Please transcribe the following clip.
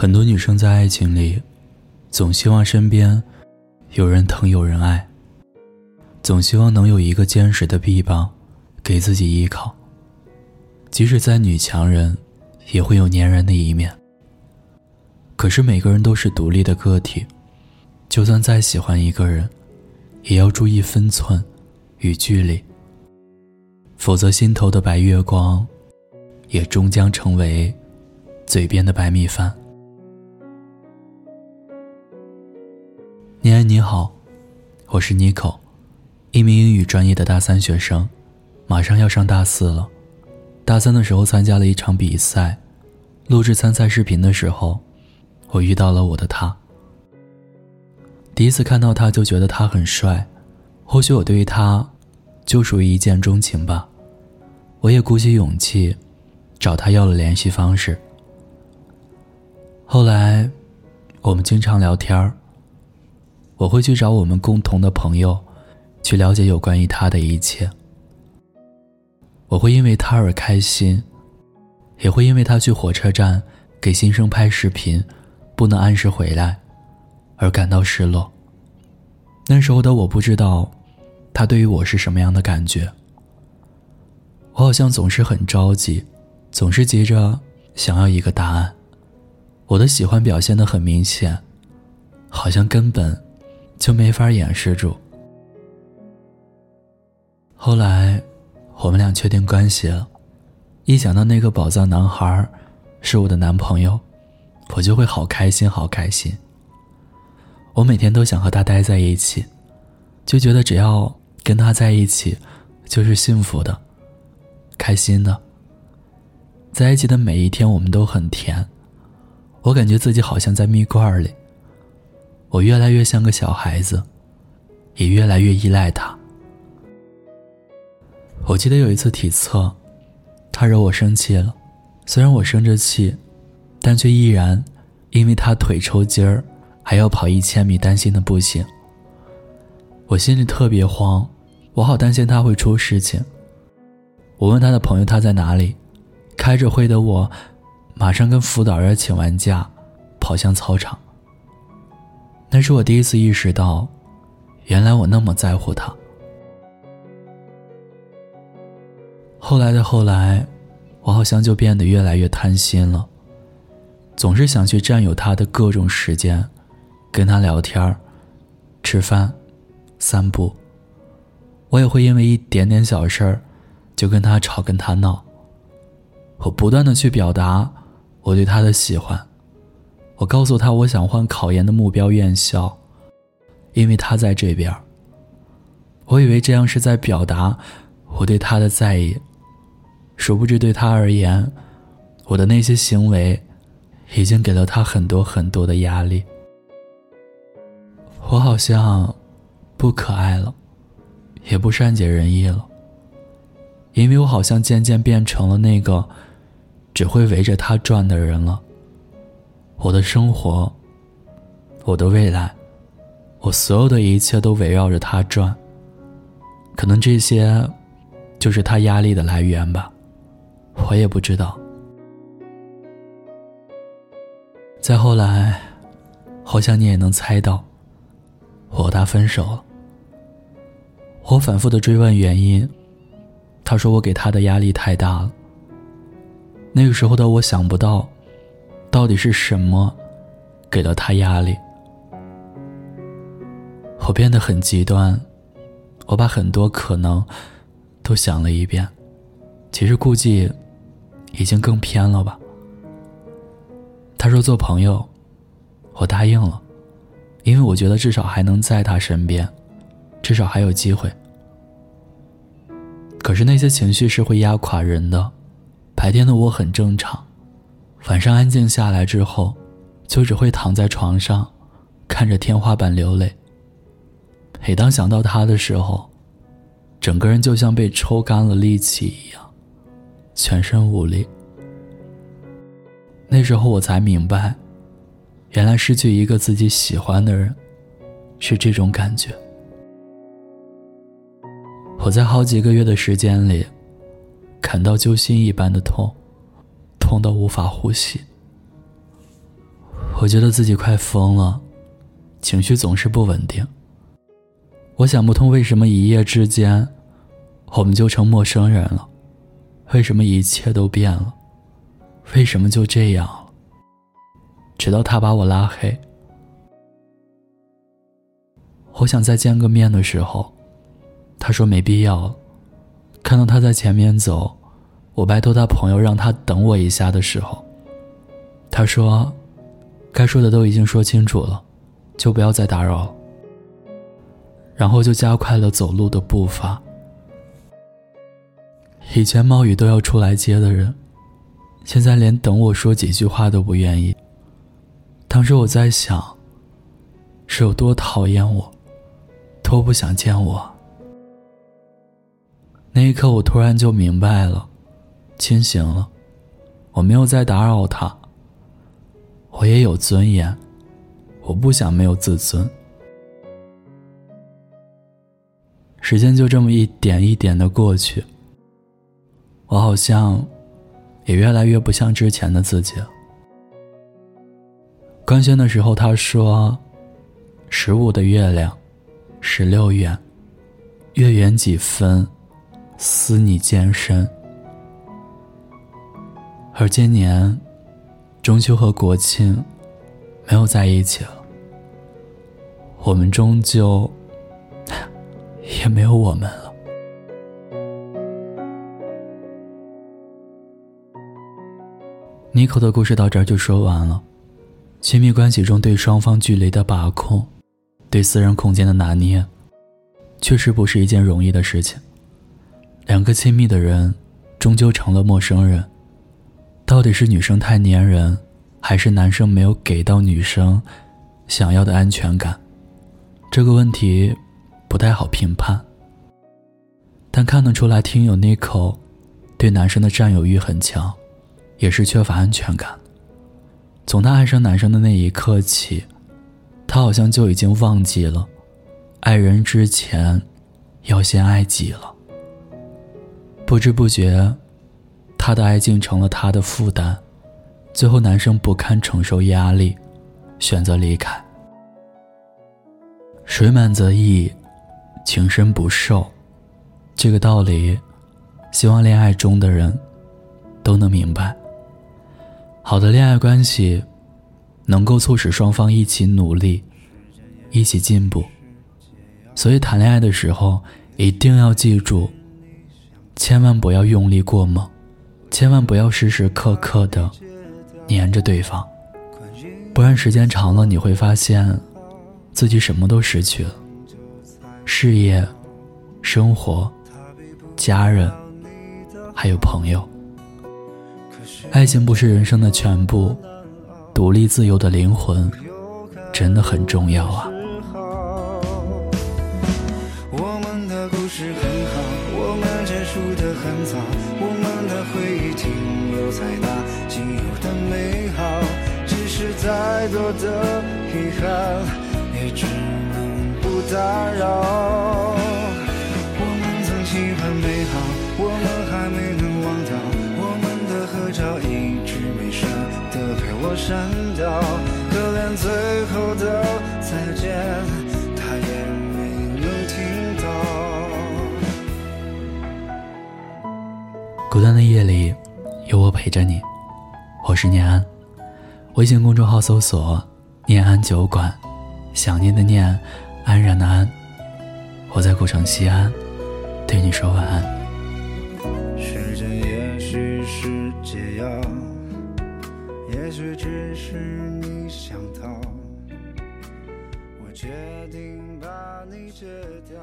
很多女生在爱情里，总希望身边有人疼有人爱，总希望能有一个坚实的臂膀给自己依靠。即使再女强人，也会有粘人的一面。可是每个人都是独立的个体，就算再喜欢一个人，也要注意分寸与距离，否则心头的白月光，也终将成为嘴边的白米饭。念安你好，我是 Nico，一名英语专业的大三学生，马上要上大四了。大三的时候参加了一场比赛，录制参赛视频的时候，我遇到了我的他。第一次看到他就觉得他很帅，或许我对于他就属于一见钟情吧。我也鼓起勇气找他要了联系方式。后来我们经常聊天儿。我会去找我们共同的朋友，去了解有关于他的一切。我会因为他而开心，也会因为他去火车站给新生拍视频，不能按时回来，而感到失落。那时候的我不知道，他对于我是什么样的感觉。我好像总是很着急，总是急着想要一个答案。我的喜欢表现的很明显，好像根本。就没法掩饰住。后来，我们俩确定关系了。一想到那个宝藏男孩是我的男朋友，我就会好开心，好开心。我每天都想和他待在一起，就觉得只要跟他在一起，就是幸福的、开心的。在一起的每一天，我们都很甜。我感觉自己好像在蜜罐里。我越来越像个小孩子，也越来越依赖他。我记得有一次体测，他惹我生气了，虽然我生着气，但却依然因为他腿抽筋儿，还要跑一千米，担心的不行。我心里特别慌，我好担心他会出事情。我问他的朋友他在哪里，开着会的我，马上跟辅导员请完假，跑向操场。那是我第一次意识到，原来我那么在乎他。后来的后来，我好像就变得越来越贪心了，总是想去占有他的各种时间，跟他聊天吃饭、散步。我也会因为一点点小事儿，就跟他吵，跟他闹。我不断的去表达我对他的喜欢。我告诉他，我想换考研的目标院校，因为他在这边。我以为这样是在表达我对他的在意，殊不知对他而言，我的那些行为已经给了他很多很多的压力。我好像不可爱了，也不善解人意了，因为我好像渐渐变成了那个只会围着他转的人了。我的生活，我的未来，我所有的一切都围绕着他转。可能这些，就是他压力的来源吧，我也不知道。再后来，好像你也能猜到，我和他分手了。我反复的追问原因，他说我给他的压力太大了。那个时候的我想不到。到底是什么，给了他压力？我变得很极端，我把很多可能都想了一遍，其实估计已经更偏了吧。他说做朋友，我答应了，因为我觉得至少还能在他身边，至少还有机会。可是那些情绪是会压垮人的，白天的我很正常。晚上安静下来之后，就只会躺在床上，看着天花板流泪。每当想到他的时候，整个人就像被抽干了力气一样，全身无力。那时候我才明白，原来失去一个自己喜欢的人，是这种感觉。我在好几个月的时间里，感到揪心一般的痛。痛到无法呼吸。我觉得自己快疯了，情绪总是不稳定。我想不通为什么一夜之间，我们就成陌生人了，为什么一切都变了，为什么就这样？直到他把我拉黑。我想再见个面的时候，他说没必要。看到他在前面走，我拜托他朋友让他等我一下的时候，他说。该说的都已经说清楚了，就不要再打扰。然后就加快了走路的步伐。以前冒雨都要出来接的人，现在连等我说几句话都不愿意。当时我在想，是有多讨厌我，多不想见我。那一刻，我突然就明白了，清醒了，我没有再打扰他。我也有尊严，我不想没有自尊。时间就这么一点一点的过去，我好像也越来越不像之前的自己了。官宣的时候，他说：“十五的月亮，十六圆，月圆几分，思你渐深。”而今年。中秋和国庆没有在一起了，我们终究 也没有我们了。妮可的故事到这儿就说完了。亲密关系中对双方距离的把控，对私人空间的拿捏，确实不是一件容易的事情。两个亲密的人，终究成了陌生人。到底是女生太粘人，还是男生没有给到女生想要的安全感？这个问题不太好评判。但看得出来，听友 Nico 对男生的占有欲很强，也是缺乏安全感。从他爱上男生的那一刻起，他好像就已经忘记了，爱人之前要先爱己了。不知不觉。他的爱竟成了他的负担，最后男生不堪承受压力，选择离开。水满则溢，情深不寿，这个道理，希望恋爱中的人都能明白。好的恋爱关系，能够促使双方一起努力，一起进步。所以谈恋爱的时候，一定要记住，千万不要用力过猛。千万不要时时刻刻的黏着对方，不然时间长了，你会发现自己什么都失去了：事业、生活、家人，还有朋友。爱情不是人生的全部，独立自由的灵魂真的很重要啊。的很早，我们的回忆停留在那仅有的美好，即使再多的遗憾，也只能不打扰。我们曾期盼美好，我们还没能忘掉，我们的合照一直没舍得被我删掉，可连最后的再见。孤单的夜里，有我陪着你。我是念安，微信公众号搜索“念安酒馆”，想念的念，安然的安。我在古城西安，对你说晚安。时间也许是解药，也许只是你想逃。我决定把你戒掉，